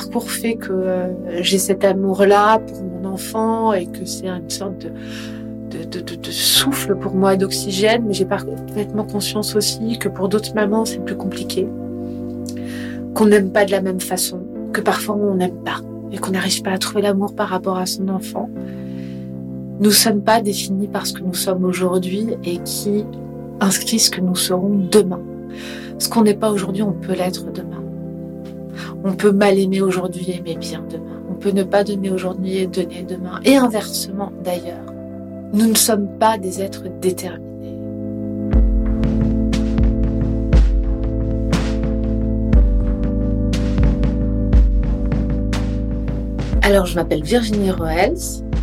parcours fait que euh, j'ai cet amour-là pour mon enfant et que c'est une sorte de, souffle pour moi, d'oxygène, mais j'ai parfaitement conscience aussi que pour d'autres mamans, c'est plus compliqué, qu'on n'aime pas de la même façon, que parfois on n'aime pas et qu'on n'arrive pas à trouver l'amour par rapport à son enfant. Nous ne sommes pas définis par ce que nous sommes aujourd'hui et qui inscrit ce que nous serons demain. Ce qu'on n'est pas aujourd'hui, on peut l'être demain. On peut mal aimer aujourd'hui et aimer bien demain. On peut ne pas donner aujourd'hui et donner demain. Et inversement d'ailleurs. Nous ne sommes pas des êtres déterminés. Alors, je m'appelle Virginie Roels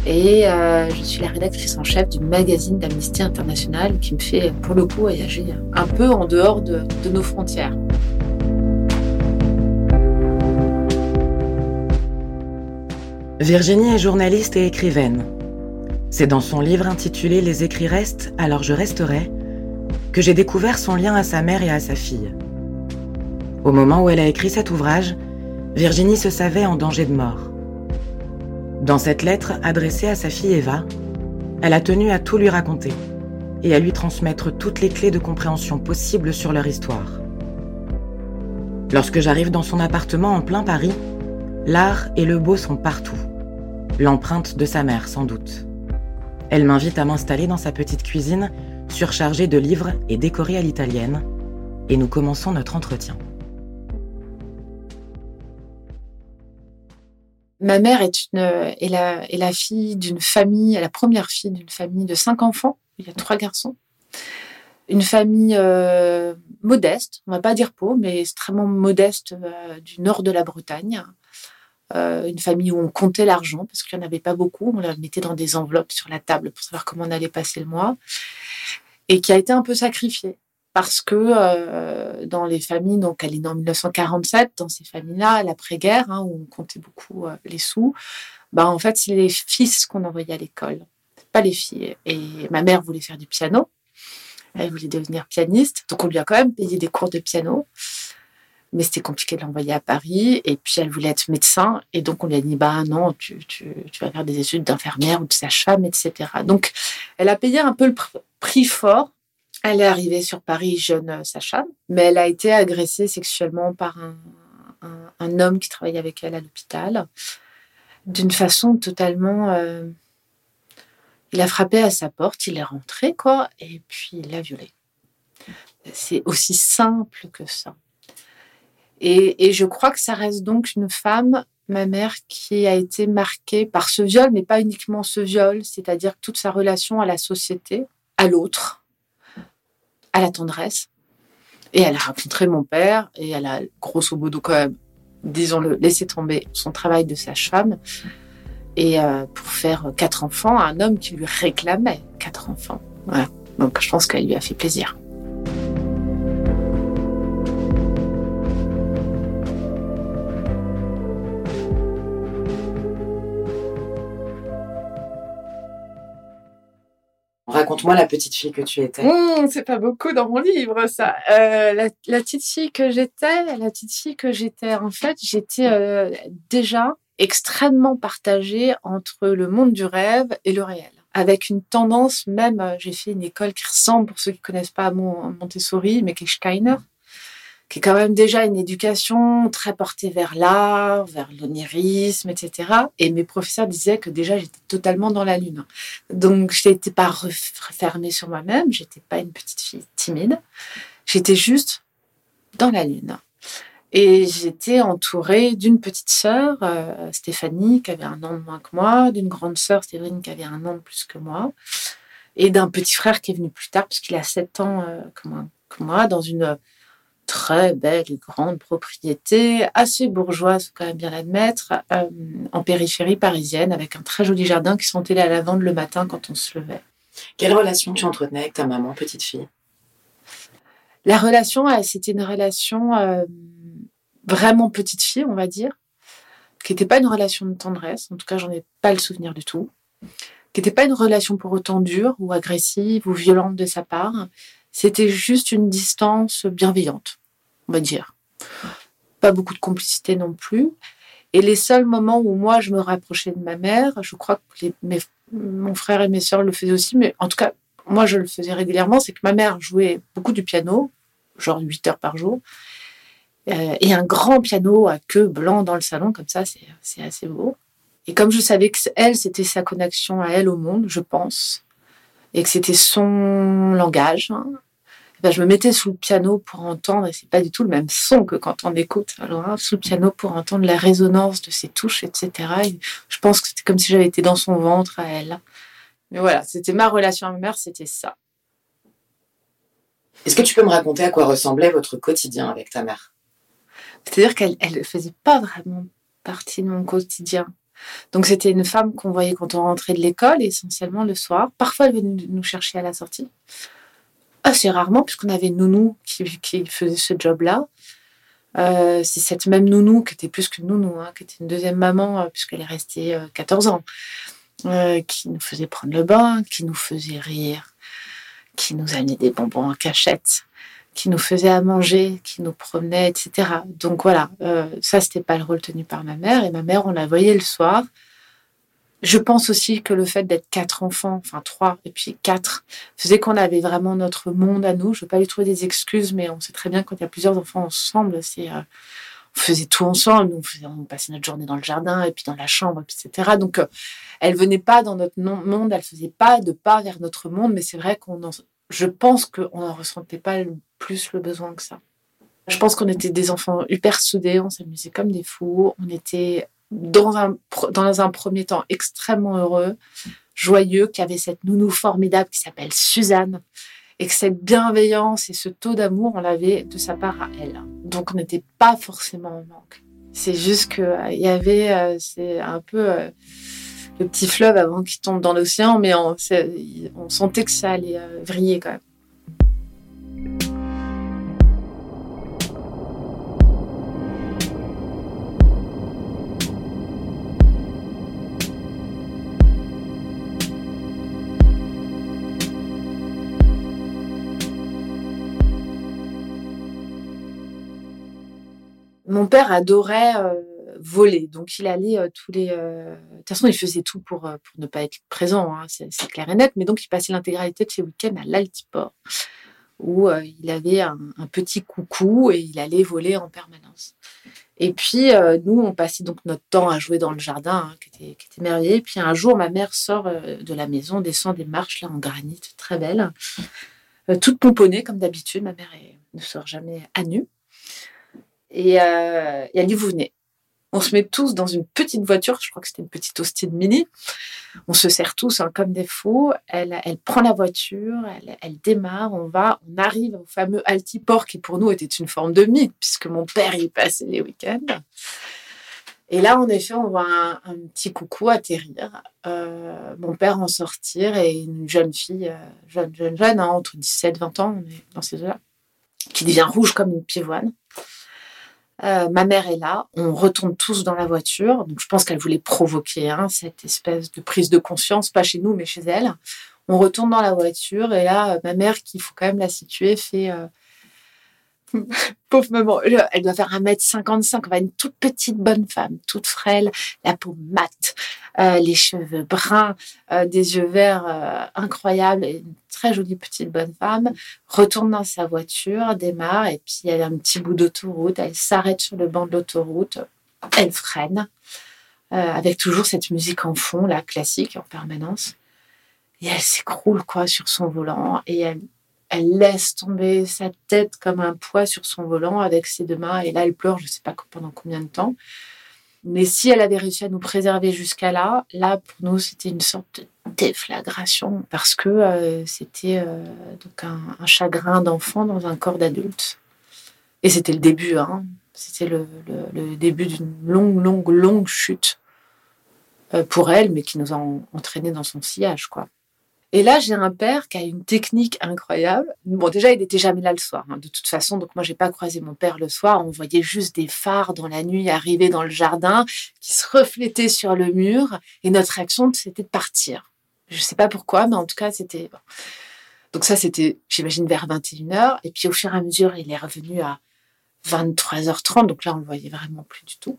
et euh, je suis la rédactrice en chef du magazine d'Amnesty International qui me fait, pour le coup, voyager un peu en dehors de, de nos frontières. Virginie est journaliste et écrivaine. C'est dans son livre intitulé Les écrits restent, alors je resterai que j'ai découvert son lien à sa mère et à sa fille. Au moment où elle a écrit cet ouvrage, Virginie se savait en danger de mort. Dans cette lettre adressée à sa fille Eva, elle a tenu à tout lui raconter et à lui transmettre toutes les clés de compréhension possibles sur leur histoire. Lorsque j'arrive dans son appartement en plein Paris, l'art et le beau sont partout. L'empreinte de sa mère, sans doute. Elle m'invite à m'installer dans sa petite cuisine, surchargée de livres et décorée à l'italienne, et nous commençons notre entretien. Ma mère est, la, fille d'une famille, la première fille d'une famille de cinq enfants. Il y a trois garçons. Une famille euh, modeste, on va pas dire pauvre, mais extrêmement modeste euh, du nord de la Bretagne. Euh, une famille où on comptait l'argent parce qu'il n'y en avait pas beaucoup. On la mettait dans des enveloppes sur la table pour savoir comment on allait passer le mois. Et qui a été un peu sacrifiée parce que euh, dans les familles, donc elle est née en 1947, dans ces familles-là, l'après-guerre, hein, où on comptait beaucoup euh, les sous, bah en fait c'est les fils qu'on envoyait à l'école, pas les filles. Et ma mère voulait faire du piano, elle voulait devenir pianiste, donc on lui a quand même payé des cours de piano mais c'était compliqué de l'envoyer à Paris. Et puis, elle voulait être médecin. Et donc, on lui a dit, bah non, tu, tu, vas faire des études d'infirmière ou de sage-femme, etc. Donc, elle a payé un peu le prix fort. Elle est arrivée sur Paris jeune euh, sage-femme, mais elle a été agressée sexuellement par un homme qui travaillait avec elle à l'hôpital d'une façon totalement... Euh, il a frappé à sa porte, il est rentré, quoi, et puis il l'a violée. C'est aussi simple que ça. Et, et, je crois que ça reste donc une femme, ma mère, qui a été marquée par ce viol, mais pas uniquement ce viol, c'est-à-dire toute sa relation à la société, à l'autre, à la tendresse. Et elle a rencontré mon père et elle a grosso modo quand même, disons-le, laissé tomber son travail de sage-femme et euh, pour faire quatre enfants à un homme qui lui réclamait quatre enfants. Voilà. Donc je pense qu'elle lui a fait plaisir. Raconte-moi la petite fille que tu étais. Mmh, c'est pas beaucoup dans mon livre, ça. Euh, la, petite fille que j'étais, la petite fille que j'étais, en fait, j'étais euh, déjà extrêmement partagée entre le monde du rêve et le réel. Avec une tendance, même, euh, j'ai fait une école qui ressemble, pour ceux qui connaissent pas mon Montessori, mais qui est Steiner, qui est quand même déjà une éducation très portée vers l'art, vers l'onirisme, etc. Et mes professeurs disaient que déjà j'étais totalement dans la lune. Donc je n'étais pas refermée sur moi-même, j'étais pas une petite fille timide, j'étais juste dans la lune. Et j'étais entourée d'une petite sœur, euh, Stéphanie, qui avait un an de moins que moi, d'une grande sœur, Stéphanie, qui avait un an de plus que moi, et d'un petit frère qui est venu plus tard, puisqu'il a sept ans euh, que moi, dans une très belle et grande propriété, assez bourgeoise, quand même bien l'admettre, euh, en périphérie parisienne, avec un très joli jardin qui sentait la lavande le matin quand on se levait. Quelle relation tu entretenais avec ta maman, petite fille? La relation, c'était une relation euh, vraiment petite fille, on va dire, qui n'était pas une relation de tendresse, en tout cas, j'en ai pas le souvenir du tout, qui n'était pas une relation pour autant dure ou agressive ou violente de sa part, c'était juste une distance bienveillante, on va dire. Pas beaucoup de complicité non plus. Et les seuls moments où moi, je me rapprochais de ma mère, je crois que mon frère et mes sœurs le faisaient aussi, mais en tout cas, moi, je le faisais régulièrement, c'est que ma mère jouait beaucoup du piano, genre 8 heures par jour, euh, et un grand piano à queue blanc dans le salon, comme ça, c'est assez beau. Et comme je savais que elle, c'était sa connexion à elle au monde, je pense, et que c'était son langage, hein, ben, je me mettais sous le piano pour entendre, et c'est pas du tout le même son que quand on écoute, alors hein, sous le piano pour entendre la résonance de ses touches, etc. Et je pense que c'était comme si j'avais été dans son ventre à elle. Mais voilà, c'était ma relation à ma mère, c'était ça. Est-ce que tu peux me raconter à quoi ressemblait votre quotidien avec ta mère? C'est-à-dire qu'elle ne faisait pas vraiment partie de mon quotidien. Donc c'était une femme qu'on voyait quand on rentrait de l'école, essentiellement le soir. Parfois, elle venait nous chercher à la sortie. Assez rarement, puisqu'on avait nounou qui, faisait ce job-là. Euh, c'est cette même nounou qui était plus qu'une nounou, hein, qui était une deuxième maman, euh, puisqu'elle est restée 14 euh, ans. Euh, qui nous faisait prendre le bain, qui nous faisait rire, qui nous amenait des bonbons en cachette, qui nous faisait à manger, qui nous promenait, etc. Donc voilà, ça c'était pas le rôle tenu par ma mère et ma mère on la voyait le soir. Je pense aussi que le fait d'être quatre enfants, enfin trois et puis quatre, faisait qu'on avait vraiment notre monde à nous. Je ne veux pas lui trouver des excuses, mais on sait très bien quand il y a plusieurs enfants ensemble, c'est euh, on faisait tout ensemble. On, passait notre journée dans le jardin et puis dans la chambre, etc. Donc, euh, elle venait pas dans notre monde, elle faisait pas de pas vers notre monde, mais c'est vrai qu'on je pense qu'on n'en ressentait pas plus le besoin que ça. Je pense qu'on était des enfants hyper soudés, on s'amusait comme des fous, on était dans un, dans un premier temps extrêmement heureux, joyeux, qui avait cette nounou formidable qui s'appelle Suzanne, et que cette bienveillance et ce taux d'amour, on l'avait de sa part à elle. Donc on n'était pas forcément en manque. C'est juste qu'il euh, y avait, euh, c'est un peu euh, le petit fleuve avant qu'il tombe dans l'océan, mais on, on, sentait que ça allait vriller quand même. Mon père adorait euh, voler, donc il allait euh, tous les. Euh, de toute façon, il faisait tout pour, pour ne pas être présent, hein, c'est clair et net, mais donc il passait l'intégralité de ses week-ends à l'Altiport, où il avait un, petit coucou et il allait voler en permanence. Et puis, nous, on passait donc notre temps à jouer dans le jardin, hein, qui, était, qui était merveilleux. Puis, un jour, ma mère sort de la maison, descend des marches là en granit, très belle, toute pomponnée comme d'habitude. Ma mère ne sort jamais à nu. Et, euh, elle dit, vous venez. On se met tous dans une petite voiture, je crois que c'était une petite Austin Mini. On se sert tous hein, comme des fous. Elle, prend la voiture, elle, démarre, on va, on arrive au fameux Altiport qui pour nous était une forme de mythe puisque mon père y passait les week-ends. Et là, en effet, on voit un, petit coucou atterrir, euh, mon père en sortir et une jeune fille, euh, jeune, jeune, jeune, hein, entre 17 et 20 ans, on est dans ces eaux-là, qui devient rouge comme une pivoine. Euh, ma mère est là, on retourne tous dans la voiture. Donc je pense qu'elle voulait provoquer hein, cette espèce de prise de conscience, pas chez nous, mais chez elle. On retourne dans la voiture et là, ma mère, qu'il faut quand même la situer, fait euh, Pauvre maman, elle doit faire 1m55, va une toute petite bonne femme, toute frêle, la peau mate, euh, les cheveux bruns, euh, des yeux verts euh, incroyables, une très jolie petite bonne femme, retourne dans sa voiture, démarre, et puis elle a un petit bout d'autoroute, elle s'arrête sur le banc de l'autoroute, elle freine, avec toujours cette musique en fond, la classique, en permanence. Et elle s'écroule quoi sur son volant et elle elle laisse tomber sa tête comme un poids sur son volant avec ses deux mains. Et là, elle pleure, je ne sais pas pendant combien de temps. Mais si elle avait réussi à nous préserver jusqu'à là, là, pour nous, c'était une sorte de déflagration parce que euh, c'était euh, donc un, chagrin d'enfant dans un corps d'adulte. Et c'était le début, hein. C'était le, début d'une longue, longue, longue chute euh, pour elle, mais qui nous a entraînés dans son sillage, quoi. Et là, j'ai un père qui a une technique incroyable. Bon, déjà, il n'était jamais là le soir, hein, de toute façon. Donc, moi, j'ai pas croisé mon père le soir. On voyait juste des phares dans la nuit arriver dans le jardin qui se reflétaient sur le mur. Et notre réaction, c'était de partir. Je sais pas pourquoi, mais en tout cas, c'était. Donc, ça, c'était, j'imagine, vers 21h. Et puis, au fur et à mesure, il est revenu à 23h30. Donc là, on le voyait vraiment plus du tout.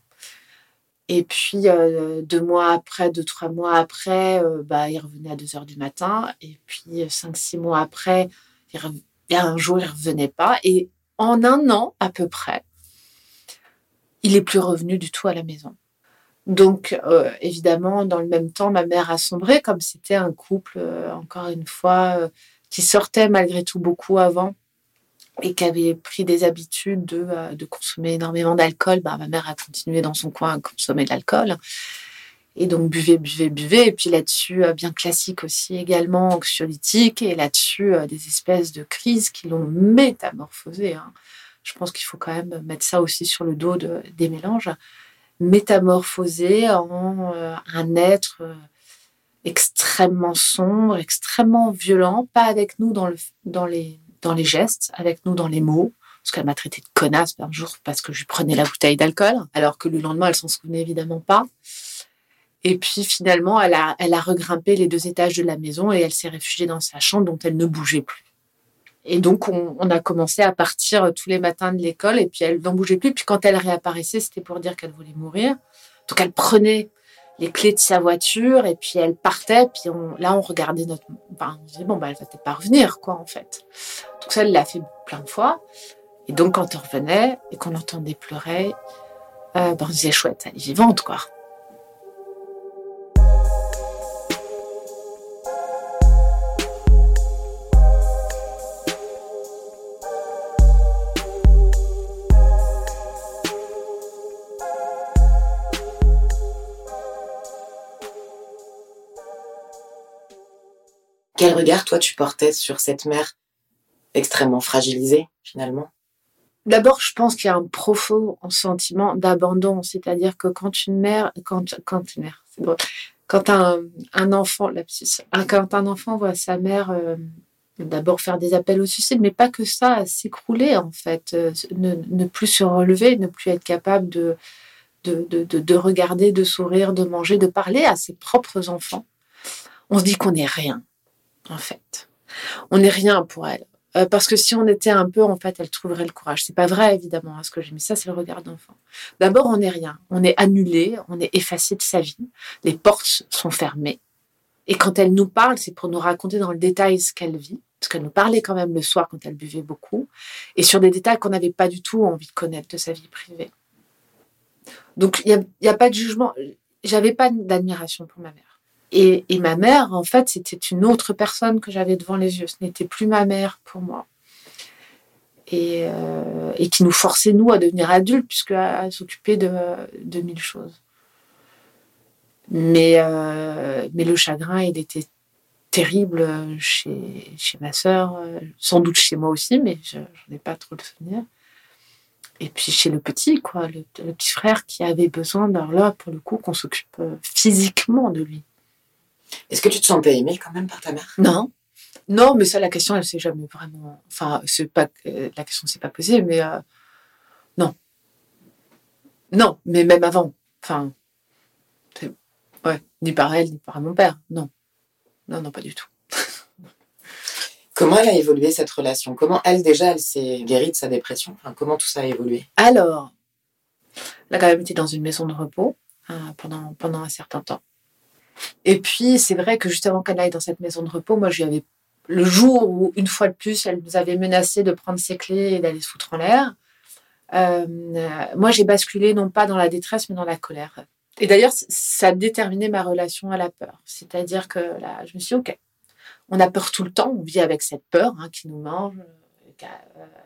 Et puis, euh, deux mois après, deux, trois mois après, euh, bah, il revenait à 2 heures du matin. Et puis, cinq, six mois après, il a un jour, il revenait pas. Et en un an, à peu près, il est plus revenu du tout à la maison. Donc, euh, évidemment, dans le même temps, ma mère a sombré, comme c'était un couple, encore une fois, qui sortait malgré tout beaucoup avant et qui avait pris des habitudes de, euh, de consommer énormément d'alcool, bah, ma mère a continué dans son coin à consommer de l'alcool. Et donc, buvait, buvait, buvait. Et puis là-dessus, euh, bien classique aussi également, anxiolytique. Et là-dessus, euh, des espèces de crises qui l'ont métamorphosé. Hein. Je pense qu'il faut quand même mettre ça aussi sur le dos de, des mélanges. Métamorphosé en un être extrêmement sombre, extrêmement violent, pas avec nous dans, le, dans les dans les gestes, avec nous dans les mots. Parce qu'elle m'a traité de connasse un jour parce que je prenais la bouteille d'alcool, alors que le lendemain, elle s'en souvenait évidemment pas. Et puis finalement, elle a, elle a regrimpé les deux étages de la maison et elle s'est réfugiée dans sa chambre dont elle ne bougeait plus. Et donc, on, on a commencé à partir tous les matins de l'école et puis elle n'en bougeait plus. Puis quand elle réapparaissait, c'était pour dire qu'elle voulait mourir. Donc, elle prenait les clés de sa voiture et puis elle partait. Puis là, on regardait notre. Enfin, on disait, bon, bah, elle va peut-être pas revenir, quoi, en fait. Donc ça, elle l'a fait plein de fois. Et donc, quand on revenait et qu'on entendait pleurer, euh, ben, on disait, chouette, elle est vivante, quoi. Quel regard, toi, tu portais sur cette mère extrêmement fragilisée, finalement? D'abord, je pense qu'il y a un profond sentiment d'abandon, c'est-à-dire que quand une mère, quand, quand une mère, quand un, enfant, quand un enfant voit sa mère euh, d'abord faire des appels au suicide, mais pas que ça, s'écrouler en fait, euh, ne, plus se relever, ne plus être capable de, de, de, regarder, de sourire, de manger, de parler à ses propres enfants, on se dit qu'on n'est rien en fait. On n'est rien pour elle. Euh, parce que si on était un peu, en fait, elle trouverait le courage. C'est pas vrai, évidemment, hein, ce que j'ai mis. Ça, c'est le regard d'enfant. D'abord, on n'est rien. On est annulé, on est effacé de sa vie. Les portes sont fermées. Et quand elle nous parle, c'est pour nous raconter dans le détail ce qu'elle vit. Parce qu'elle nous parlait quand même le soir quand elle buvait beaucoup. Et sur des détails qu'on n'avait pas du tout envie de connaître de sa vie privée. Donc, il n'y a, a pas de jugement. J'avais pas d'admiration pour ma mère. Et, ma mère, en fait, c'était une autre personne que j'avais devant les yeux. Ce n'était plus ma mère pour moi. Et, euh, qui nous forçait, nous, à devenir adultes, puisqu'elle s'occupait de, de mille choses. Mais, euh, mais le chagrin, il était terrible chez, ma sœur, sans doute chez moi aussi, mais je n'en ai pas trop le souvenir. Et puis chez le petit, quoi, le, petit frère qui avait besoin, là, pour le coup, qu'on s'occupe physiquement de lui. Est-ce que tu te sentais aimée quand même par ta mère? Non. Non, mais ça, la question, elle s'est jamais vraiment. Enfin, c'est pas la question s'est pas posée, mais euh... non. Non, mais même avant. Enfin, ouais, ni par elle, ni par mon père. Non. Non, non, pas du tout. Comment elle a évolué cette relation? Comment elle, déjà, elle s'est guérie de sa dépression? Enfin, Comment tout ça a évolué? Alors, elle a quand même été dans une maison de repos hein, pendant, pendant un certain temps. Et puis, c'est vrai que juste avant qu'elle aille dans cette maison de repos, moi, je lui avais, le jour où, une fois de plus, elle nous avait menacé de prendre ses clés et d'aller se foutre en l'air, euh, moi, j'ai basculé non pas dans la détresse, mais dans la colère. Et d'ailleurs, ça a déterminé ma relation à la peur. C'est-à-dire que là, je me suis dit, OK, on a peur tout le temps, on vit avec cette peur hein, qui nous mange euh,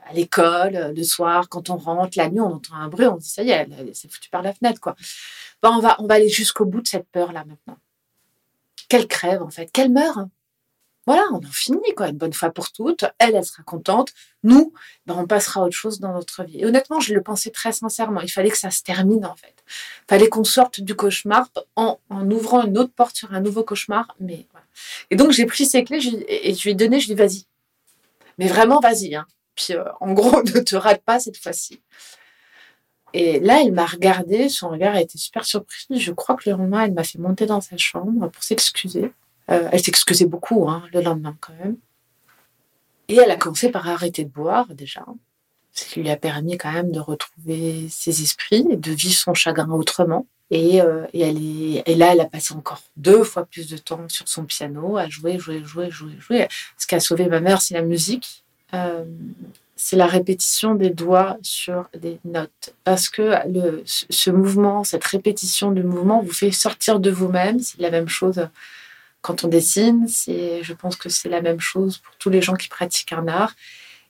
à l'école, le soir, quand on rentre, la nuit, on entend un bruit, on se dit, ça y est, c'est foutu par la fenêtre, quoi. Bon, on va, on va aller jusqu'au bout de cette peur-là maintenant qu'elle crève en fait, qu'elle meure. Voilà, on en finit quoi, une bonne fois pour toutes. Elle, elle sera contente. Nous, ben, on passera à autre chose dans notre vie. Et honnêtement, je le pensais très sincèrement. Il fallait que ça se termine en fait. Il fallait qu'on sorte du cauchemar en, ouvrant une autre porte sur un nouveau cauchemar. Mais. Et donc j'ai pris ses clés et je lui ai donné. Je lui ai dit vas-y, mais vraiment vas-y. Hein. Puis euh, en gros, ne te rate pas cette fois-ci. Et là, elle m'a regardé, son regard a été super surpris. Je crois que le lendemain, elle m'a fait monter dans sa chambre pour s'excuser. Euh, elle s'excusait beaucoup hein, le lendemain quand même. Et elle a commencé par arrêter de boire déjà, ce qui lui a permis quand même de retrouver ses esprits et de vivre son chagrin autrement. Et, euh, là, elle a passé encore deux fois plus de temps sur son piano à jouer, jouer, jouer, jouer, jouer. Ce qui a sauvé ma mère, c'est la musique. Euh, c'est la répétition des doigts sur des notes. Parce que ce mouvement, cette répétition du mouvement vous fait sortir de vous-même. C'est la même chose quand on dessine. Je pense que c'est la même chose pour tous les gens qui pratiquent un art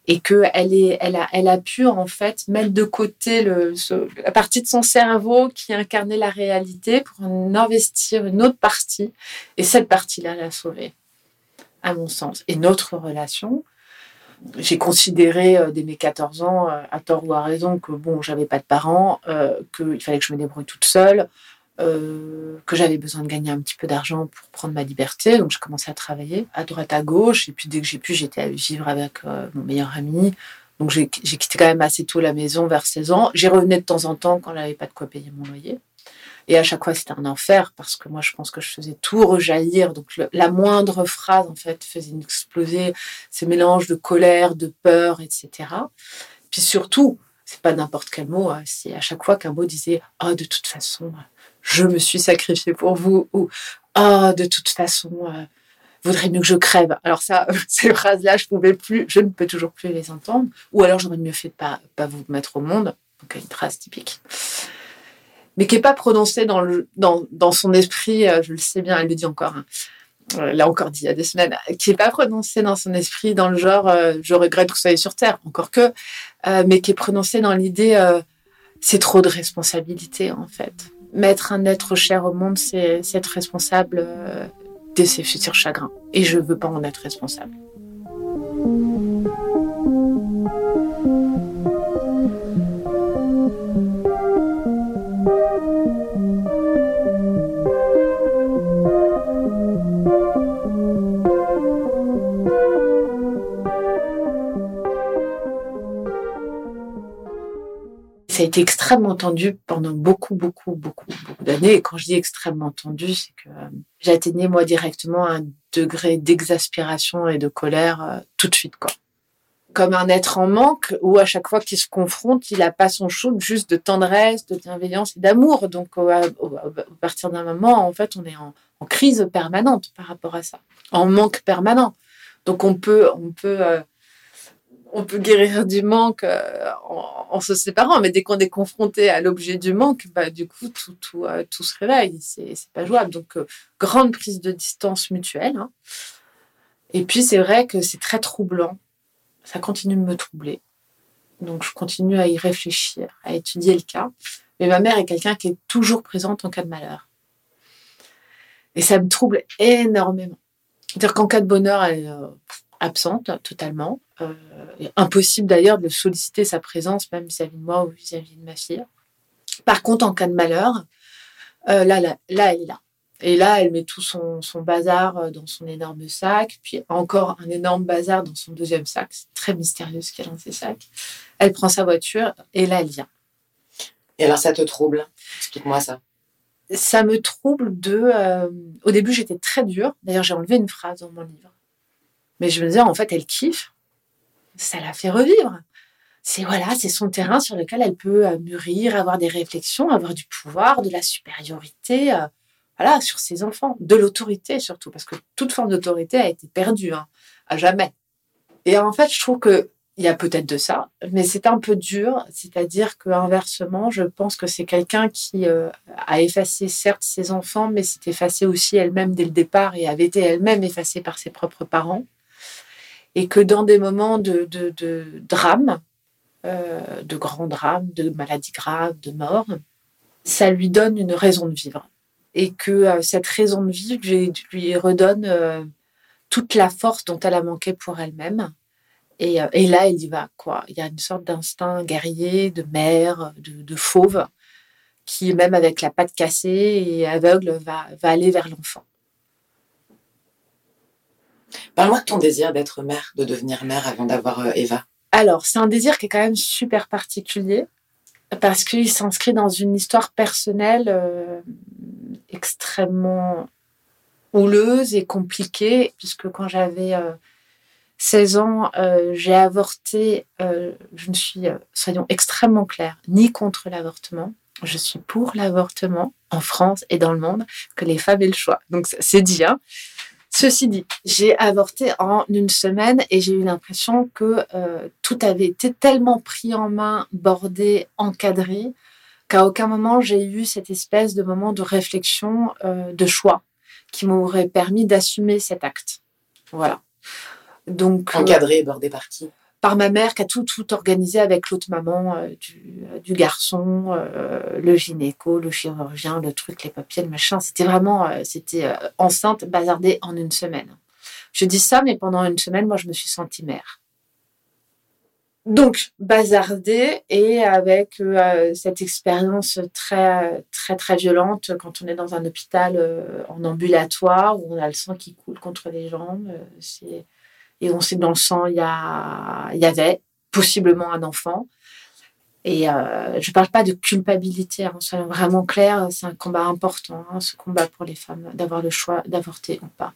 et que elle a, elle a pu en fait mettre de côté la partie de son cerveau qui incarnait la réalité pour en investir une autre partie. Et cette partie-là l'a sauvée, à mon sens. Et notre relation, j'ai considéré euh, dès mes 14 ans, euh, à tort ou à raison, que bon, j'avais pas de parents, euh, qu'il fallait que je me débrouille toute seule, que j'avais besoin de gagner un petit peu d'argent pour prendre ma liberté. Donc, j'ai commencé à travailler à droite, à gauche. Et puis, dès que j'ai pu, j'étais à vivre avec mon meilleur ami. Donc, j'ai quitté quand même assez tôt la maison, vers 16 ans. J'y revenais de temps en temps quand j'avais pas de quoi payer mon loyer. Et à chaque fois, c'était un enfer parce que moi, je pense que je faisais tout rejaillir. Donc, la moindre phrase, en fait, faisait exploser ces mélanges de colère, de peur, etc. Puis surtout, c'est pas n'importe quel mot. Hein, c'est à chaque fois qu'un mot disait « Oh, de toute façon, je me suis sacrifié pour vous ou ah de toute façon euh, vaudrait mieux que je crève. Alors ça, ces phrases-là, je pouvais plus, je ne peux toujours plus les entendre. Ou alors j'aurais mieux fait de pas pas vous mettre au monde. Donc une phrase typique, mais qui est pas prononcée dans dans, son esprit. Euh, je le sais bien, elle le dit encore. Hein. Euh, l'a encore dit il y a des semaines, qui est pas prononcée dans son esprit dans le genre euh, je regrette que vous soyez sur terre, encore que, mais qui est prononcée dans l'idée c'est trop de responsabilité en fait mettre un être cher au monde, c'est être responsable de ses futurs chagrins. Et je veux pas en être responsable. Extrêmement tendu pendant beaucoup, beaucoup, beaucoup, d'années. Et quand je dis extrêmement tendu, c'est que euh, j'atteignais moi directement un degré d'exaspération et de colère euh, tout de suite, quoi. Comme un être en manque, où à chaque fois qu'il se confronte, il n'a pas son shoot juste de tendresse, de bienveillance et d'amour. Donc, à partir d'un moment, en fait, on est en, en, crise permanente par rapport à ça, en manque permanent. Donc, on peut, on peut euh, on peut guérir du manque euh, en, se séparant, mais dès qu'on est confronté à l'objet du manque, bah, du coup, tout, tout, euh, tout se réveille. C'est, c'est pas jouable. Donc, euh, grande prise de distance mutuelle. Hein. Et puis, c'est vrai que c'est très troublant. Ça continue de me troubler. Donc, je continue à y réfléchir, à étudier le cas. Mais ma mère est quelqu'un qui est toujours présente en cas de malheur. Et ça me trouble énormément. C'est-à-dire qu'en cas de bonheur, elle est absente totalement. Euh, impossible d'ailleurs de solliciter sa présence, même vis-à-vis de moi ou vis-à-vis de ma fille. Par contre, en cas de malheur, euh, là, là, là, elle est là. Et là, elle met tout son, son, bazar euh, dans son énorme sac, puis encore un énorme bazar dans son deuxième sac. C'est très mystérieux ce qu'elle a dans ses sacs. Elle prend sa voiture et là, elle vient. Et alors, ça te trouble? Explique-moi ça. Ça me trouble de. Euh, au début, j'étais très dure. D'ailleurs, j'ai enlevé une phrase dans mon livre. Mais je me disais, en fait, elle kiffe ça la fait revivre. C'est voilà, c'est son terrain sur lequel elle peut euh, mûrir, avoir des réflexions, avoir du pouvoir, de la supériorité, euh, voilà, sur ses enfants, de l'autorité surtout, parce que toute forme d'autorité a été perdue, hein, à jamais. Et en fait, je trouve que il y a peut-être de ça, mais c'est un peu dur. C'est-à-dire que inversement, je pense que c'est quelqu'un qui euh, a effacé certes ses enfants, mais s'est effacée aussi elle-même dès le départ et avait été elle-même effacée par ses propres parents et que dans des moments de, de, de drame, euh, de grands drames, de maladies graves, de mort, ça lui donne une raison de vivre. Et que euh, cette raison de vivre lui, redonne euh, toute la force dont elle a manqué pour elle-même. Et, là, elle y va. Quoi. Il y a une sorte d'instinct guerrier, de mère, de, fauve, qui, même avec la patte cassée et aveugle, va aller vers l'enfant. Parle-moi de ton désir d'être mère, de devenir mère avant d'avoir euh, Eva. Alors, c'est un désir qui est quand même super particulier parce qu'il s'inscrit dans une histoire personnelle euh, extrêmement houleuse et compliquée, puisque quand j'avais euh, 16 ans, euh, j'ai avorté, je ne suis, soyons extrêmement clairs, ni contre l'avortement, je suis pour l'avortement en France et dans le monde, que les femmes aient le choix. Donc c'est dit. Hein. Ceci dit, j'ai avorté en une semaine et j'ai eu l'impression que euh, tout avait été tellement pris en main, bordé, encadré, qu'à aucun moment j'ai eu cette espèce de moment de réflexion, euh, de choix, qui m'aurait permis d'assumer cet acte. Voilà. Donc encadré, bordé par qui? Par ma mère qui a tout, tout organisé avec l'autre maman euh, du, du, garçon, euh, le gynéco, le chirurgien, le truc, les papiers, le machin. C'était vraiment, euh, c'était enceinte, bazardée en une semaine. Je dis ça, mais pendant une semaine, moi, je me suis sentie mère. Donc, bazardée et avec cette expérience très, très, très violente quand on est dans un hôpital en ambulatoire où on a le sang qui coule contre les jambes. c'est et on sait que dans le sang, il y, avait possiblement un enfant. Et euh, je ne parle pas de culpabilité, hein, soyons vraiment clairs, c'est un combat important, hein, ce combat pour les femmes, d'avoir le choix d'avorter ou pas.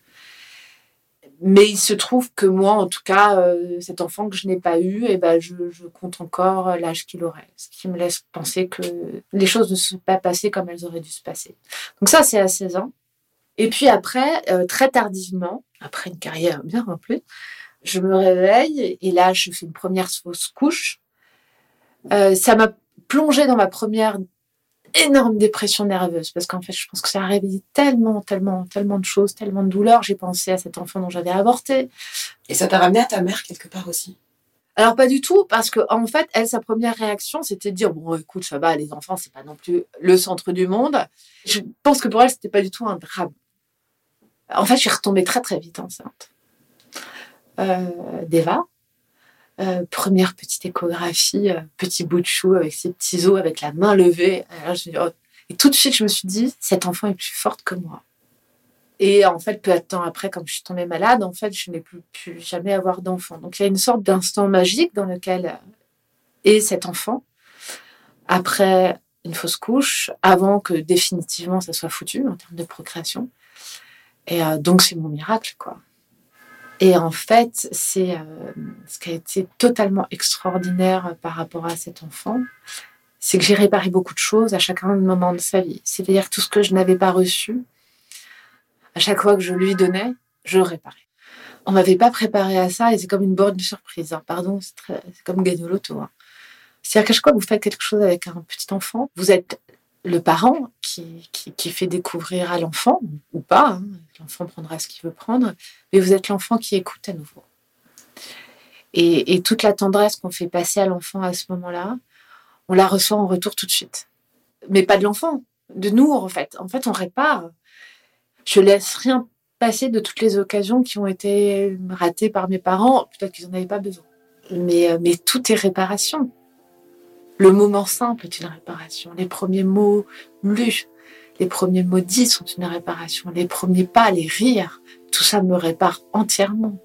Mais il se trouve que moi, en tout cas, euh, cet enfant que je n'ai pas eu, eh ben, je, je compte encore l'âge qu'il aurait. Ce qui me laisse penser que les choses ne se sont pas passées comme elles auraient dû se passer. Donc ça, c'est à 16 ans. Et puis après, euh, très tardivement, après une carrière bien remplie, je me réveille et là, je fais une première fausse couche. Euh, ça m'a plongé dans ma première énorme dépression nerveuse parce qu'en fait, je pense que ça a réveillé tellement, tellement, tellement de choses, tellement de douleurs. J'ai pensé à cet enfant dont j'avais avorté. Et ça t'a ramené à ta mère quelque part aussi? Alors pas du tout, parce que en fait, elle, sa première réaction, c'était de dire bon, écoute, ça va, les enfants, c'est pas non plus le centre du monde. Je pense que pour elle, c'était pas du tout un drame. En fait, je suis retombée très très vite enceinte. Euh, d'Eva. Euh, première petite échographie, euh, petit bout de chou avec ses petits os, avec la main levée. Oh. Et tout de suite, je me suis dit, cet enfant est plus forte que moi. Et en fait, peu de temps après, comme je suis tombée malade, en fait, je n'ai plus pu jamais avoir d'enfant. Donc, il y a une sorte d'instant magique dans lequel est cet enfant après une fausse couche, avant que définitivement ça soit foutu en termes de procréation. Et donc, c'est mon miracle, quoi. Et en fait, c'est euh, ce qui a été totalement extraordinaire par rapport à cet enfant, c'est que j'ai réparé beaucoup de choses à chacun moment de sa vie. C'est-à-dire tout ce que je n'avais pas reçu, à chaque fois que je lui donnais, je réparais. On m'avait pas préparé à ça et c'est comme une bonne surprise. Hein. Pardon, c'est comme gagner au loto. Hein. C'est-à-dire qu'à chaque fois que vous faites quelque chose avec un petit enfant, vous êtes le parent qui, qui, fait découvrir à l'enfant, ou pas, hein, l'enfant prendra ce qu'il veut prendre, mais vous êtes l'enfant qui écoute à nouveau. Et, et toute la tendresse qu'on fait passer à l'enfant à ce moment-là, on la reçoit en retour tout de suite. Mais pas de l'enfant, de nous en fait. En fait, on répare. Je laisse rien passer de toutes les occasions qui ont été ratées par mes parents. Peut-être qu'ils n'en avaient pas besoin. Mais, euh, mais tout est réparation. Le moment simple est une réparation. Les premiers mots lus, les premiers mots dits sont une réparation. Les premiers pas, les rires, tout ça me répare entièrement.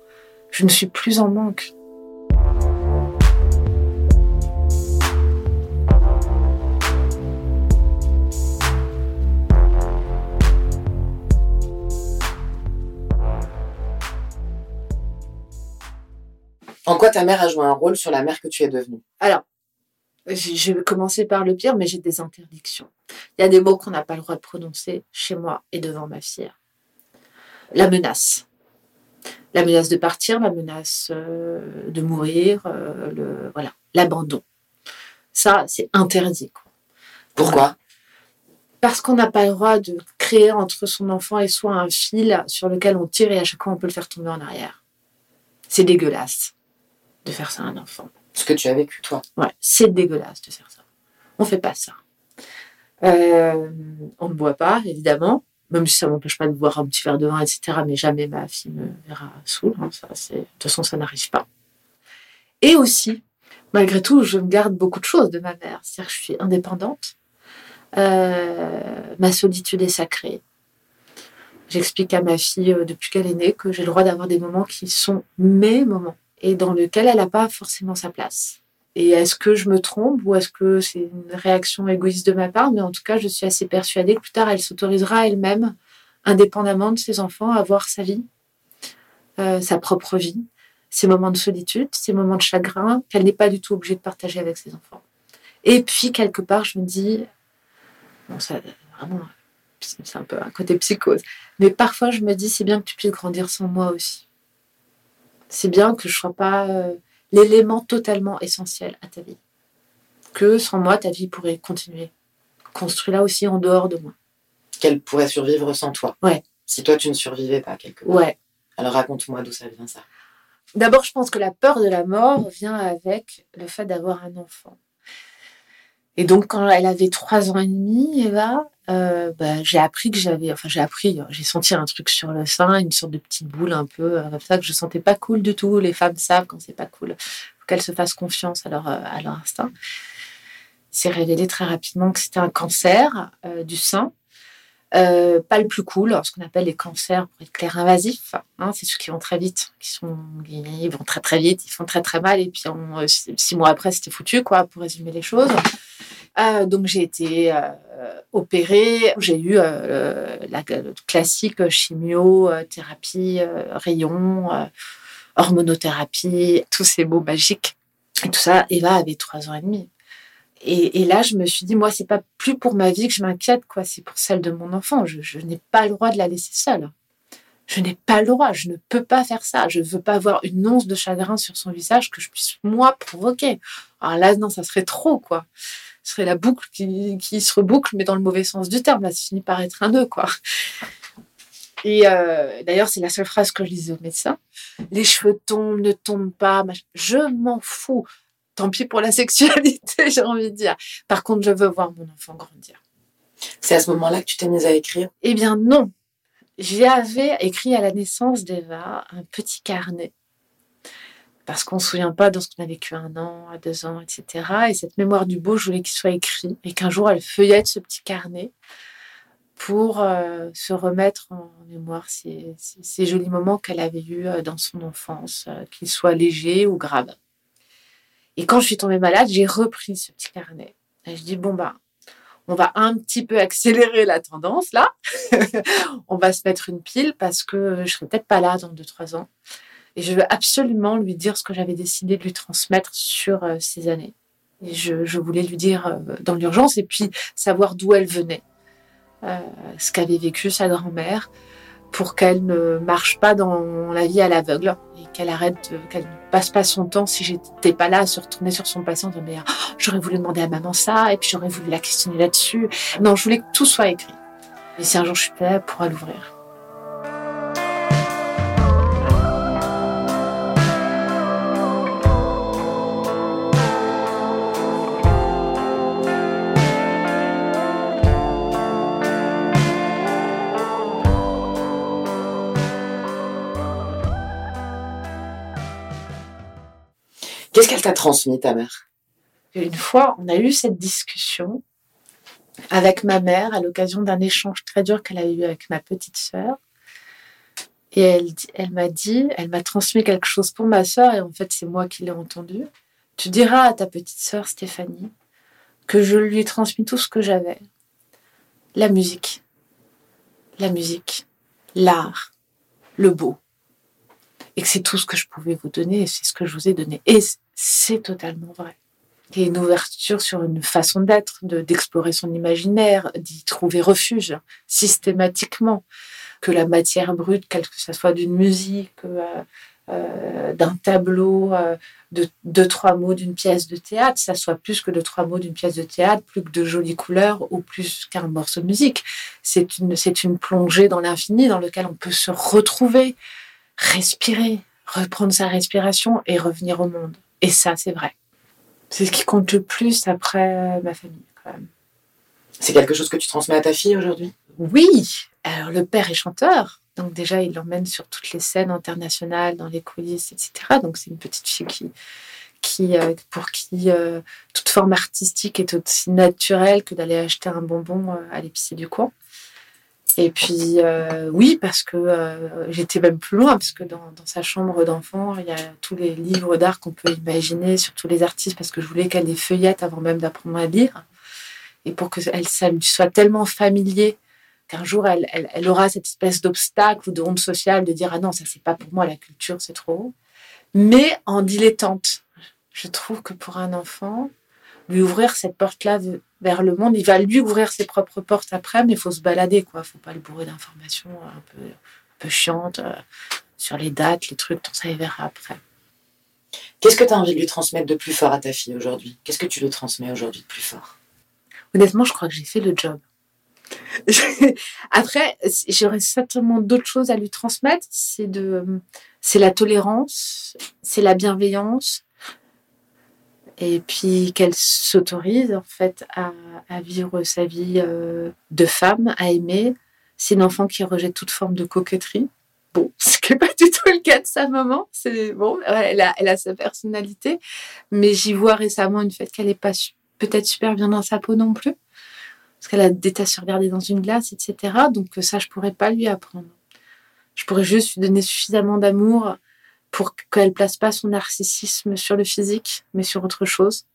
Je ne suis plus en manque. En quoi ta mère a joué un rôle sur la mère que tu es devenue? Alors, je vais commencer par le pire, mais j'ai des interdictions. Il y a des mots qu'on n'a pas le droit de prononcer chez moi et devant ma fille. La menace. La menace de partir, la menace euh, de mourir, euh, le, voilà, l'abandon. Ça, c'est interdit. Pourquoi? Parce qu'on n'a pas le droit de créer entre son enfant et soi un fil sur lequel on tire et à chaque fois on peut le faire tomber en arrière. C'est dégueulasse de faire ça à un enfant. Ce que tu as vécu, toi. Ouais, c'est dégueulasse de faire ça. On fait pas ça. Euh, on ne boit pas, évidemment, même si ça m'empêche pas de boire un petit verre de vin, etc. Mais jamais ma fille me verra saoul. Hein, ça. De toute façon, ça n'arrive pas. Et aussi, malgré tout, je me garde beaucoup de choses de ma mère. C'est-à-dire que je suis indépendante. Euh, ma solitude est sacrée. J'explique à ma fille euh, depuis qu'elle est née que j'ai le droit d'avoir des moments qui sont mes moments et dans lequel elle n'a pas forcément sa place. Et est-ce que je me trompe ou est-ce que c'est une réaction égoïste de ma part? Mais en tout cas, je suis assez persuadée que plus tard, elle s'autorisera elle-même, indépendamment de ses enfants, à avoir sa vie, euh, sa propre vie, ses moments de solitude, ses moments de chagrin, qu'elle n'est pas du tout obligée de partager avec ses enfants. Et puis, quelque part, je me dis, Bon, ça, vraiment, c'est un peu un côté psychose. Mais parfois, je me dis, c'est bien que tu puisses grandir sans moi aussi. C'est bien que je ne sois pas euh, l'élément totalement essentiel à ta vie. Que sans moi, ta vie pourrait continuer. Construis-la aussi en dehors de moi. Qu'elle pourrait survivre sans toi. Ouais. Si toi, tu ne survivais pas quelque part. Ouais. Alors raconte-moi d'où ça vient ça. D'abord, je pense que la peur de la mort vient avec le fait d'avoir un enfant. Et donc, quand elle avait trois ans et demi, Eva, euh, bah, j'ai appris que j'avais, enfin, j'ai appris, j'ai senti un truc sur le sein, une sorte de petite boule un peu, euh, ça, que je sentais pas cool du tout. Les femmes savent quand c'est pas cool. Qu'elles se fassent confiance à leur, euh, à leur instinct. C'est révélé très rapidement que c'était un cancer du sein. Pas le plus cool, ce qu'on appelle les cancers, pour être clair, invasifs. Hein, c'est ceux qui vont très vite, qui sont, ils vont très très vite, ils font très très mal, et puis six mois après, c'était foutu, quoi, pour résumer les choses. Euh, donc j'ai été euh, opérée, j'ai eu euh, la classique chimio, thérapie, rayon, hormonothérapie, tous ces mots magiques. Et tout ça, Eva avait trois ans et demi. Et, là, je me suis dit, moi, c'est pas plus pour ma vie que je m'inquiète, quoi. C'est pour celle de mon enfant. Je, n'ai pas le droit de la laisser seule. Je n'ai pas le droit. Je ne peux pas faire ça. Je veux pas avoir une once de chagrin sur son visage que je puisse moi provoquer. Alors là, non, ça serait trop, quoi ce serait la boucle qui, se reboucle, mais dans le mauvais sens du terme. Ça finit par être un nœud, quoi. Et euh, d'ailleurs, c'est la seule phrase que je disais au médecin. Les cheveux tombent, ne tombent pas. Je m'en fous. Tant pis pour la sexualité, j'ai envie de dire. Par contre, je veux voir mon enfant grandir. C'est à ce moment-là que tu t'es mise à écrire? Eh bien, non. J'avais écrit à la naissance d'Eva un petit carnet parce qu'on ne se souvient pas de ce qu'on a vécu un an, à deux ans, etc. Et cette mémoire du beau, je voulais qu'il soit écrit et qu'un jour elle feuillette ce petit carnet pour euh, se remettre en mémoire ces, ces, jolis moments qu'elle avait eus euh, dans son enfance, euh, qu'ils soient légers ou graves. Et quand je suis tombée malade, j'ai repris ce petit carnet. Et je dis, bon, bah, on va un petit peu accélérer la tendance là. on va se mettre une pile parce que je serai peut-être pas là dans deux, trois ans. Et je veux absolument lui dire ce que j'avais décidé de lui transmettre sur euh, ces années. Et je, voulais lui dire euh, dans l'urgence et puis savoir d'où elle venait, euh, ce qu'avait vécu sa grand-mère, pour qu'elle ne marche pas dans la vie à l'aveugle qu'elle arrête, qu'elle ne passe pas son temps si j'étais pas là à se retourner sur son passé en disant mais oh, j'aurais voulu demander à maman ça et puis j'aurais voulu la questionner là-dessus. Non, je voulais que tout soit écrit. Et si un jour je suis là, elle pourra l'ouvrir. Qu'est-ce qu'elle t'a transmis, ta mère? Une fois, on a eu cette discussion avec ma mère à l'occasion d'un échange très dur qu'elle a eu avec ma petite sœur. Et elle, m'a dit, elle m'a transmis quelque chose pour ma sœur, et en fait, c'est moi qui l'ai entendu. Tu diras à ta petite sœur Stéphanie que je lui ai transmis tout ce que j'avais. La musique. La musique. L'art. Le beau et que c'est tout ce que je pouvais vous donner c'est ce que je vous ai donné. Et c'est totalement vrai. Il y a une ouverture sur une façon d'être, d'explorer son imaginaire, d'y trouver refuge systématiquement. Que la matière brute, quelle que ce soit d'une musique, euh, euh, d'un tableau, euh, de deux, trois mots d'une pièce de théâtre, ça soit plus que de trois mots d'une pièce de théâtre, plus que de jolies couleurs ou plus qu'un morceau de musique. C'est une, c'est une plongée dans l'infini dans lequel on peut se retrouver, respirer, reprendre sa respiration et revenir au monde. Et ça, c'est vrai. C'est ce qui compte le plus après ma famille, quand même. C'est quelque chose que tu transmets à ta fille aujourd'hui? Oui. Alors, le père est chanteur. Donc, déjà, il l'emmène sur toutes les scènes internationales, dans les coulisses, etc. Donc, c'est une petite fille qui, qui, euh, pour qui euh, toute forme artistique est aussi naturelle que d'aller acheter un bonbon euh, à l'épicerie du coin. Et puis, euh, oui, parce que euh, j'étais même plus loin, parce que dans, sa chambre d'enfant, il y a tous les livres d'art qu'on peut imaginer sur tous les artistes, parce que je voulais qu'elle les feuillette avant même d'apprendre à lire. Et pour que elle, ça soit tellement familier qu'un jour, elle, elle, aura cette espèce d'obstacle ou de honte sociale de dire Ah non, ça, c'est pas pour moi, la culture, c'est trop haut. Mais en dilettante. Je trouve que pour un enfant, lui ouvrir cette porte-là vers le monde. Il va lui ouvrir ses propres portes après, mais il faut se balader, quoi. Faut pas le bourrer d'informations un peu, un peu chiantes euh, sur les dates, les trucs, tout ça, il verra après. Qu'est-ce que tu as envie de lui transmettre de plus fort à ta fille aujourd'hui? Qu'est-ce que tu lui transmets aujourd'hui de plus fort? Honnêtement, je crois que j'ai fait le job. Après, j'aurais certainement d'autres choses à lui transmettre. C'est de, c'est la tolérance, c'est la bienveillance, et puis qu'elle s'autorise en fait à, vivre sa vie euh, de femme, à aimer. C'est une enfant qui rejette toute forme de coquetterie. Bon, ce n'est pas du tout le cas de sa maman. C'est bon, elle a, elle a sa personnalité, mais j'y vois récemment une fait qu'elle n'est pas peut-être super bien dans sa peau non plus, parce qu'elle a déteste se regarder dans une glace, etc. Donc ça, je pourrais pas lui apprendre. Je pourrais juste lui donner suffisamment d'amour pour qu'elle place pas son narcissisme sur le physique, mais sur autre chose.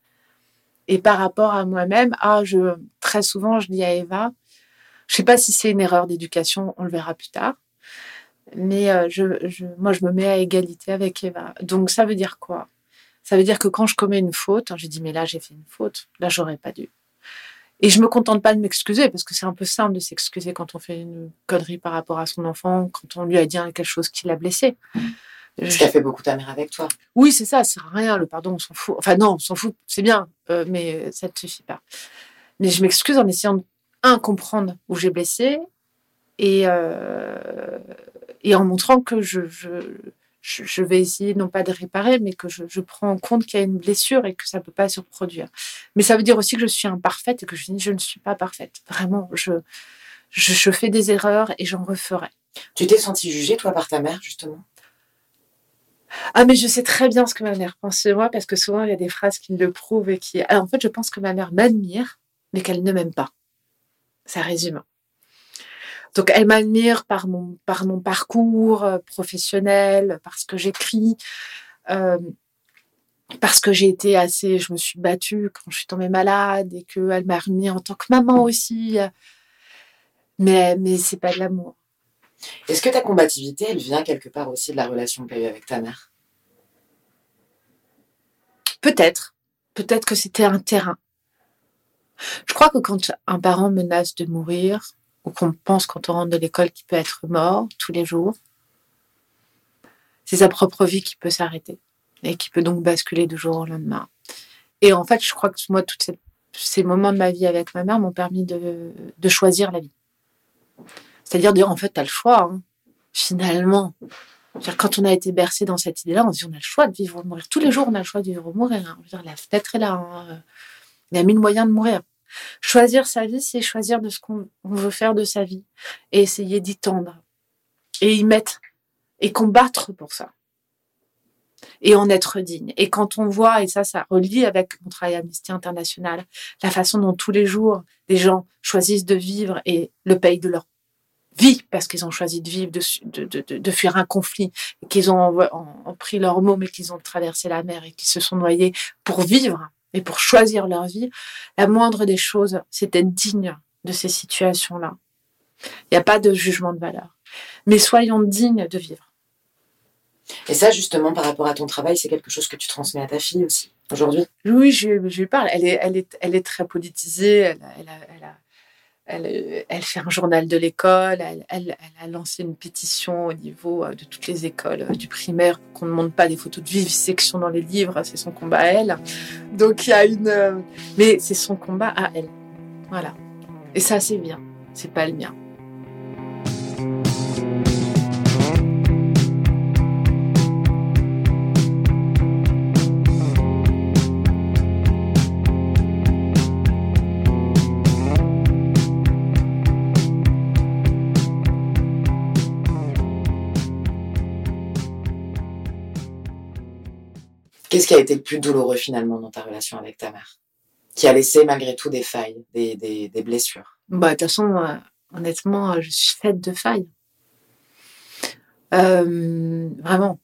Et par rapport à moi-même, ah, je, très souvent, je dis à Eva, je sais pas si c'est une erreur d'éducation, on le verra plus tard, mais euh, je, moi, je me mets à égalité avec Eva. Donc, ça veut dire quoi? Ça veut dire que quand je commets une faute, je dis, mais là, j'ai fait une faute, là, j'aurais pas dû. Et je me contente pas de m'excuser parce que c'est un peu simple de s'excuser quand on fait une connerie par rapport à son enfant, quand on lui a dit quelque chose qui l'a blessé. Ce qu'a fait beaucoup ta mère avec toi. Oui, c'est ça, ça sert à rien, le pardon, on s'en fout. Enfin, non, on s'en fout, c'est bien, euh, mais ça ne suffit pas. Mais je m'excuse en essayant, de, un, comprendre où j'ai blessé et, euh, et en montrant que je, je, je, vais essayer non pas de réparer, mais que je, je prends en compte qu'il y a une blessure et que ça ne peut pas se reproduire. Mais ça veut dire aussi que je suis imparfaite et que je, je ne suis pas parfaite. Vraiment, je, je, je fais des erreurs et j'en referai. Tu t'es sentie jugée, toi, par ta mère, justement? Ah, mais je sais très bien ce que ma mère pense de moi parce que souvent il y a des phrases qui le prouvent et qui. Alors, en fait, je pense que ma mère m'admire, mais qu'elle ne m'aime pas. Ça résume. Donc, elle m'admire par mon, par mon parcours euh, professionnel, parce que j'écris, euh, parce que j'ai été assez. Je me suis battue quand je suis tombée malade et qu'elle m'a remis en tant que maman aussi. Mais, mais c'est pas de l'amour. Est-ce que ta combativité, elle vient quelque part aussi de la relation que tu as eue avec ta mère? Peut-être. Peut-être que c'était un terrain. Je crois que quand un parent menace de mourir, ou qu'on pense quand on rentre de l'école qu'il peut être mort tous les jours, c'est sa propre vie qui peut s'arrêter et qui peut donc basculer du jour au lendemain. Et en fait, je crois que moi, tous ces moments de ma vie avec ma mère m'ont permis de choisir la vie. C'est-à-dire, dire, en fait, tu as le choix, hein, finalement. Quand on a été bercé dans cette idée-là, on se dit, on a le choix de vivre ou de mourir. Tous les jours, on a le choix de vivre ou de mourir. Hein. La fenêtre est là. Hein. Il y a mille moyens de mourir. Choisir sa vie, c'est choisir de ce qu'on veut faire de sa vie et essayer d'y tendre et y mettre et combattre pour ça et en être digne. Et quand on voit, et ça, ça relie avec mon travail Amnesty International, la façon dont tous les jours des gens choisissent de vivre et le payent de leur vie parce qu'ils ont choisi de vivre, de, de, de, de fuir un conflit, qu'ils ont, pris leurs mots, mais qu'ils ont traversé la mer et qu'ils se sont noyés pour vivre et pour choisir leur vie, la moindre des choses, c'est d'être digne de ces situations-là. Il n'y a pas de jugement de valeur. Mais soyons dignes de vivre. Et ça, justement, par rapport à ton travail, c'est quelque chose que tu transmets à ta fille aussi, aujourd'hui? Oui, je, lui parle. Elle est, elle, est, elle est très politisée. Elle, elle, elle a elle, elle, fait un journal de l'école, elle, elle, a lancé une pétition au niveau euh, de toutes les écoles euh, du primaire qu'on ne montre pas des photos de vivisection dans les livres, c'est son combat à elle. Donc il y a une... Euh, mais c'est son combat à elle. Voilà. Et ça c'est bien, c'est pas le mien. Qu'est-ce qui a été le plus douloureux finalement dans ta relation avec ta mère? Qui a laissé malgré tout des failles, des, blessures? Bah, De toute façon, euh, honnêtement, euh, je suis faite de failles. Euh, vraiment.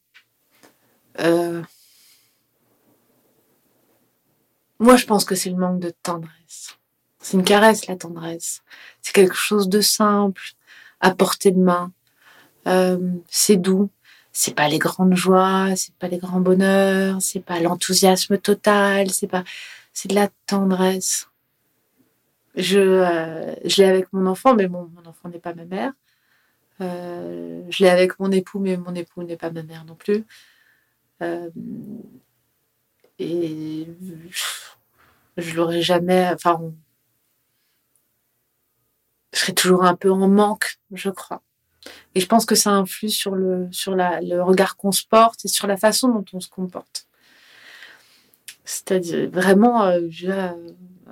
Moi, je pense que c'est le manque de tendresse. C'est une caresse, la tendresse. C'est quelque chose de simple, à portée de main. c'est doux c'est pas les grandes joies, c'est pas les grands bonheurs, c'est pas l'enthousiasme total, c'est pas, c'est de la tendresse. Je, euh, je l'ai avec mon enfant, mais mon, mon enfant n'est pas ma mère. Euh, je l'ai avec mon époux, mais mon époux n'est pas ma mère non plus. Euh, et je l'aurais jamais. Enfin, je serais toujours un peu en manque, je crois. Et je pense que ça influe sur le, sur la, le regard qu'on se porte et sur la façon dont on se comporte. C'est-à-dire, vraiment, euh, je- euh,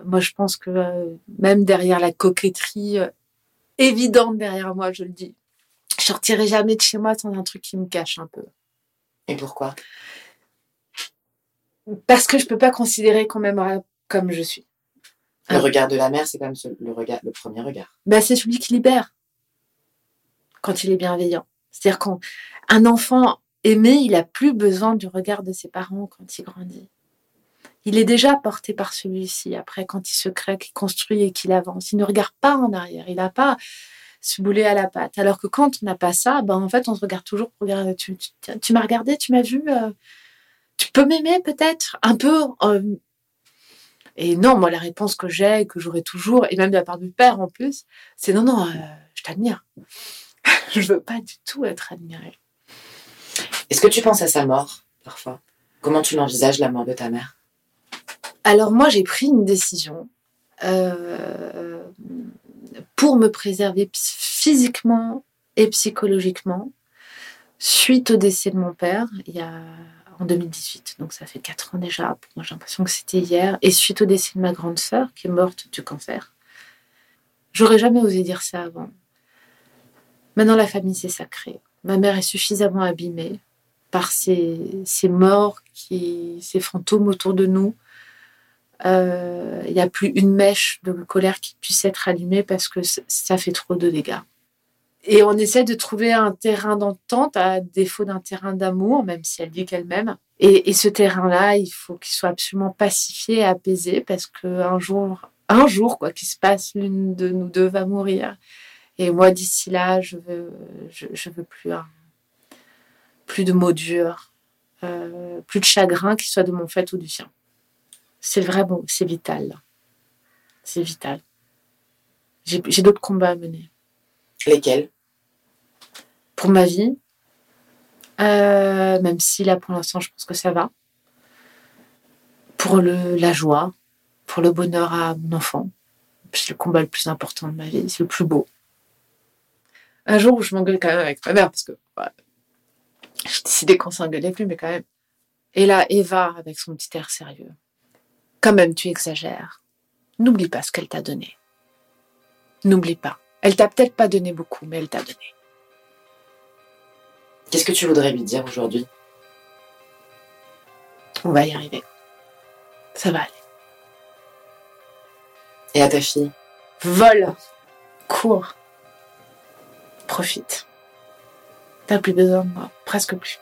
moi, je pense que euh, même derrière la coquetterie évidente derrière moi, je le dis, je sortirai jamais de chez moi sans un truc qui me cache un peu. Et pourquoi? Parce que je peux pas considérer qu'on m'aimera comme je suis. Le regard de la mère, c'est quand même ce- le, regard, le premier regard. Ben, c'est celui qui libère quand il est bienveillant. C'est-à-dire qu'un enfant aimé, il a plus besoin du regard de ses parents quand il grandit. Il est déjà porté par celui-ci après quand il se crée, qu'il construit et qu'il avance. Il ne regarde pas en arrière. Il n'a pas ce boulet à la patte. Alors que quand on n'a pas ça, ben en fait, on se regarde toujours pour regarder. Tu m'as regardé, tu m'as vu. euh, tu peux m'aimer peut-être? Un peu. euh. et non, moi, la réponse que j'ai, que j'aurai toujours, et même de la part du père en plus, c'est non, non, euh, je t'admire. je veux pas du tout être admirée. Est-ce que tu penses à sa mort, parfois? Comment tu l'envisages, la mort de ta mère? Alors moi, j'ai pris une décision euh, pour me préserver physiquement et psychologiquement suite au décès de mon père il y a en 2018. Donc ça fait quatre ans déjà. Pour moi, j'ai l'impression que c'était hier. Et suite au décès de ma grande sœur qui est morte du cancer. J'aurais jamais osé dire ça avant. Maintenant, la famille, c'est sacré. Ma mère est suffisamment abîmée par ces, ces morts, qui, ces fantômes autour de nous. Euh, Il n'y a plus une mèche de colère qui puisse être allumée parce que ça fait trop de dégâts. Et on essaie de trouver un terrain d'entente à défaut d'un terrain d'amour, même si elle dit qu'elle m'aime. Et, et ce terrain-là, il faut qu'il soit absolument pacifié et apaisé parce qu'un jour, un jour, quoi qu'il se passe, l'une de nous deux va mourir. Et moi, d'ici là, je veux, je, je veux plus, de mots durs, euh, plus de chagrin, qu'il soit de mon fait ou du sien. C'est vraiment, c'est vital. C'est vital. J'ai j'ai d'autres combats à mener. Lesquels? Pour ma vie, euh, même si là, pour l'instant, je pense que ça va. Pour le, la joie, pour le bonheur à mon enfant. C'est le combat le plus important de ma vie, c'est le plus beau. Un jour où je m'engueule quand même avec ma mère, parce que ouais, j'ai décidé qu'on s'engueulait plus, mais quand même. Et là, Eva, avec son petit air sérieux. Quand même, tu exagères. N'oublie pas ce qu'elle t'a donné. N'oublie pas. Elle t'a peut-être pas donné beaucoup, mais elle t'a donné. Qu'est-ce que tu voudrais lui dire aujourd'hui? On va y arriver. Ça va aller. Et à ta fille? Vole. Cours. Profite. T'as plus besoin de moi. Presque plus.